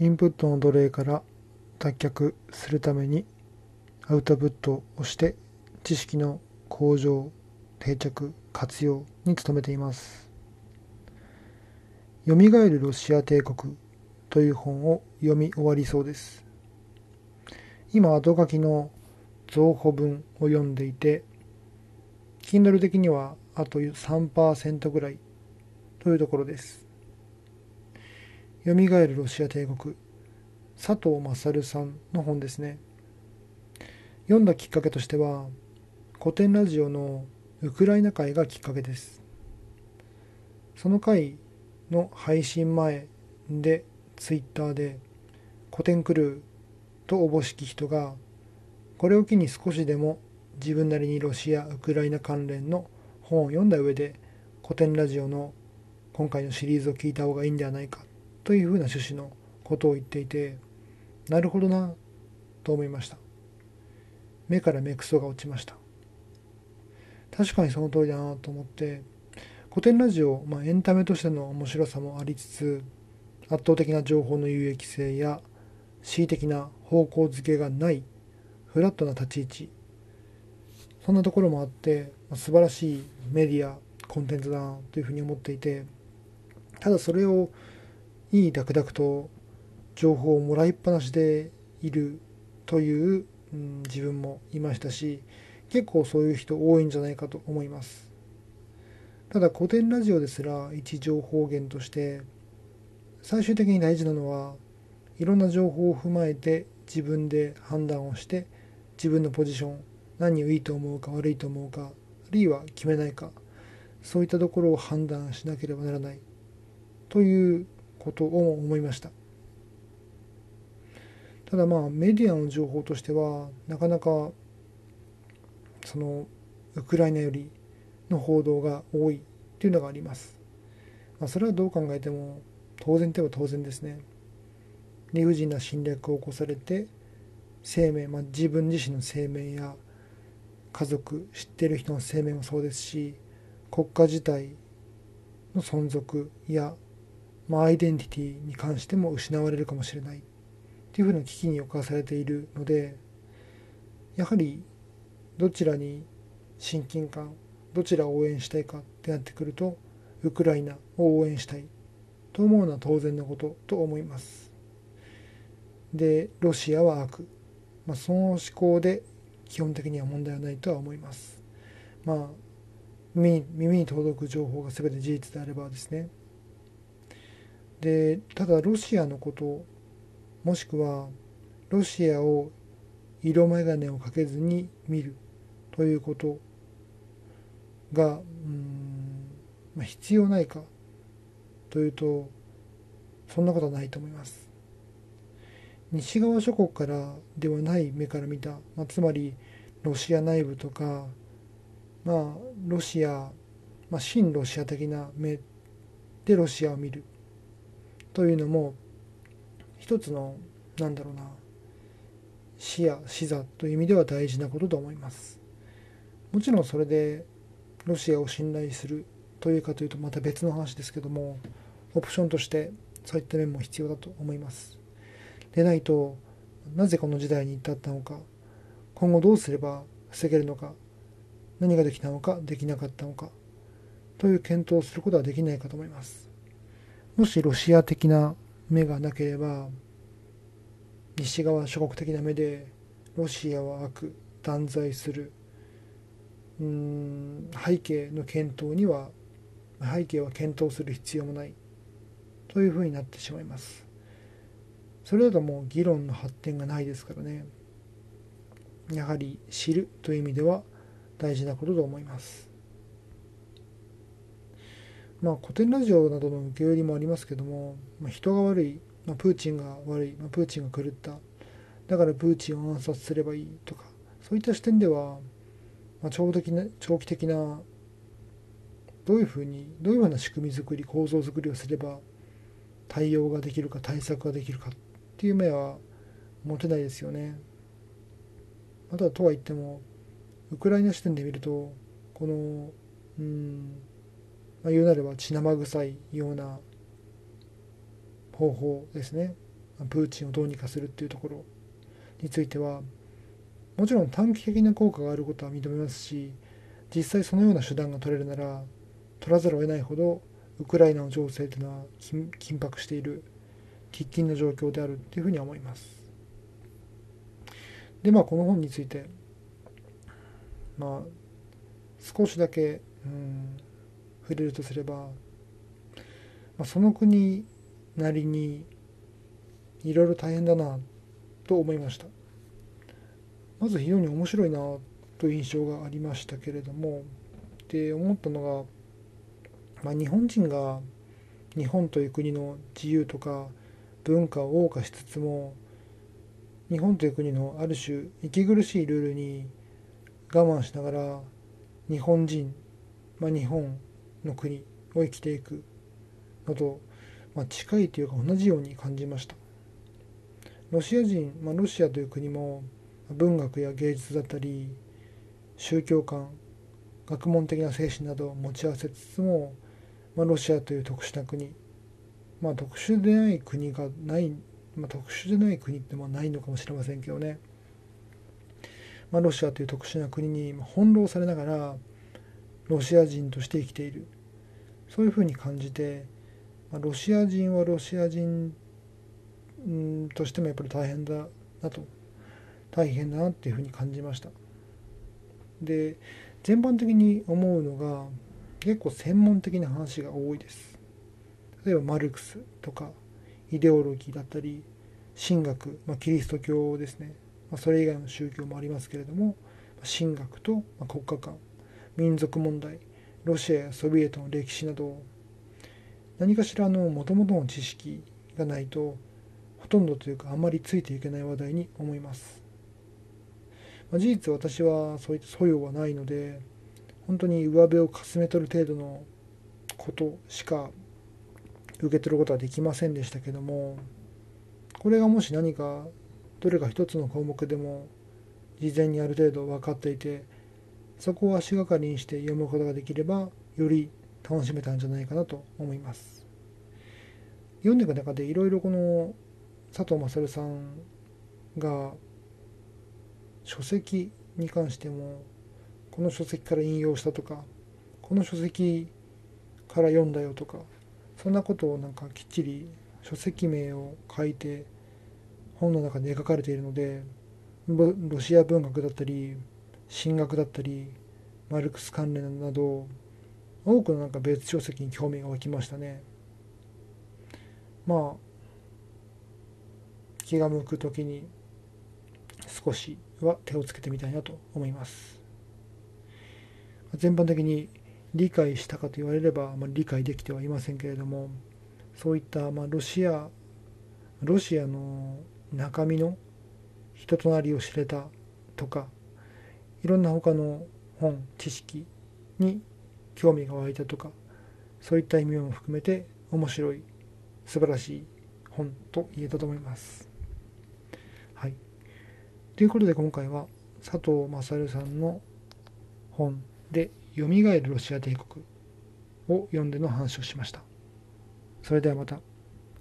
インプットの奴隷から脱却するためにアウトプットをして知識の向上定着活用に努めています「よみがえるロシア帝国」という本を読み終わりそうです。今後書きの増補文を読んでいて Kindle 的にはあと3%ぐらいというところです。よみがえるロシア帝国佐藤勝さんの本ですね。読んだきっかけとしては古典ラジオのウクライナ会がきっかけです。その回の配信前でツイッターで古典クルーとおぼしき人がこれを機に少しでも自分なりにロシア・ウクライナ関連の本を読んだ上で古典ラジオの今回のシリーズを聞いた方がいいんではないかというふうな趣旨のことを言っていてなるほどなと思いました。目から目くそが落ちました。確かにその通りだなと思って古典ラジオ、まあ、エンタメとしての面白さもありつつ圧倒的な情報の有益性や恣意的な方向づけがないフラットな立ち位置。そんなところもあって、まあ、素晴らしいメディアコンテンツだなというふうに思っていてただそれをいいダクダクと情報をもらいっぱなしでいるという、うん、自分もいましたし結構そういう人多いんじゃないかと思います。ただ古典ラジオですら一情報源として最終的に大事なのはいろんな情報を踏まえて自分で判断をして自分のポジション何をいいと思うか悪いと思うかあるいは決めないかそういったところを判断しなければならないということを思いました。ただまあメディアの情報としてはなかなかそのウクライナよりの報道が多いというのがあります、まあ、それはどう考えても当然といえば当然ですね。理不尽な侵略を起こされて生命、まあ、自分自身の生命や家族知ってる人の生命もそうですし国家自体の存続や、まあ、アイデンティティに関しても失われるかもしれないというふうな危機に侵されているのでやはりどちらに親近感どちらを応援したいかってなってくるとウクライナを応援したいと思うのは当然のことと思います。でロシアは悪、まあ、その思考で基本的には問題はないとは思います。まあ耳に届く情報が全て事実であればですね。でただロシアのこともしくはロシアを色眼鏡をかけずに見るということがうん、ま、必要ないかというとそんなことはないと思います。西側諸国からではない目から見た、まあ、つまりロシア内部とか、まあ、ロシア、まあ、親ロシア的な目でロシアを見るというのも一つのなんだろうな視野視座という意味では大事なことと思います。もちろんそれでロシアを信頼するというかというとまた別の話ですけどもオプションとしてそういった面も必要だと思います。でないとなぜこの時代に至ったのか今後どうすれば防げるのか何ができたのかできなかったのかという検討をすることはできないかと思います。もしロシア的な目がなければ西側諸国的な目でロシアは悪断罪する。うん背景の検討には背景は検討する必要もない。というふうになってしまいます。それだともう議論の発展がないですからね。やはり知るという意味では大事なことと思います。まあ古典ラジオなどの受け売りもありますけども、まあ、人が悪い、まあ、プーチンが悪い、まあ、プーチンが狂っただからプーチンを暗殺すればいいとかそういった視点ではまあ、長期的な長期的などういうふうにどういうふうな仕組み作り構造作りをすれば対応ができるか対策ができるかっていう目は持てないですよね。あとはとは言ってもウクライナ視点で見るとこのうん、まあ、言うなれば血生臭いような方法ですねプーチンをどうにかするっていうところについてはもちろん短期的な効果があることは認めますし実際そのような手段が取れるなら取らざるを得ないほどウクライナの情勢というのは緊迫している喫緊の状況であるというふうに思います。でまあこの本についてまあ少しだけ、うん、触れるとすれば、まあ、その国なりにいろいろ大変だなと思いました。まず非常に面白いなという印象がありましたけれどもで思ったのが、まあ、日本人が日本という国の自由とか文化を謳歌しつつも日本という国のある種息苦しいルールに我慢しながら日本人、まあ、日本の国を生きていくのと、まあ、近いというか同じように感じました。ロシア人、まあ、ロシアという国も文学や芸術だったり宗教観学問的な精神などを持ち合わせつつも、まあ、ロシアという特殊な国まあ特殊でない国がない、まあ、特殊でない国ってまあないのかもしれませんけどね、まあ、ロシアという特殊な国に翻弄されながらロシア人として生きている。そういうふうに感じて、まあ、ロシア人はロシア人としてもやっぱり大変だなと大変だなっていうふうに感じました。で全般的に思うのが結構専門的な話が多いです。例えばマルクスとかイデオロギーだったり神学、まあ、キリスト教ですね、まあ、それ以外の宗教もありますけれども神学と国家観。民族問題ロシアやソビエトの歴史など何かしらのもともとの知識がないとほとんどというかあまりついていけない話題に思います。まあ、事実私はそういった素養はないので本当に上辺をかすめ取る程度のことしか受け取ることはできませんでしたけどもこれがもし何かどれか一つの項目でも事前にある程度分かっていてそこを足がかりにして読むことができればより楽しめたんじゃないかなと思います。読んでいく中でいろいろこの佐藤勝さんが書籍に関してもこの書籍から引用したとかこの書籍から読んだよとかそんなことをなんかきっちり書籍名を書いて本の中で描かれているのでロシア文学だったり神学だったりマルクス関連など多くのなんか別書籍に興味が湧きましたねまあ気が向く時に少しは手をつけてみたいなと思います。全般的に理解したかと言われれば、まあ、理解できてはいませんけれどもそういった、まあ、ロシアロシアの中身の人となりを知れたとかいろんな他の本知識に興味が湧いたとかそういった意味も含めて面白い素晴らしい本と言えたと思います。はいということで今回は佐藤勝さんの本で「よみがえるロシア帝国」を読んでの話をしました。それではまた。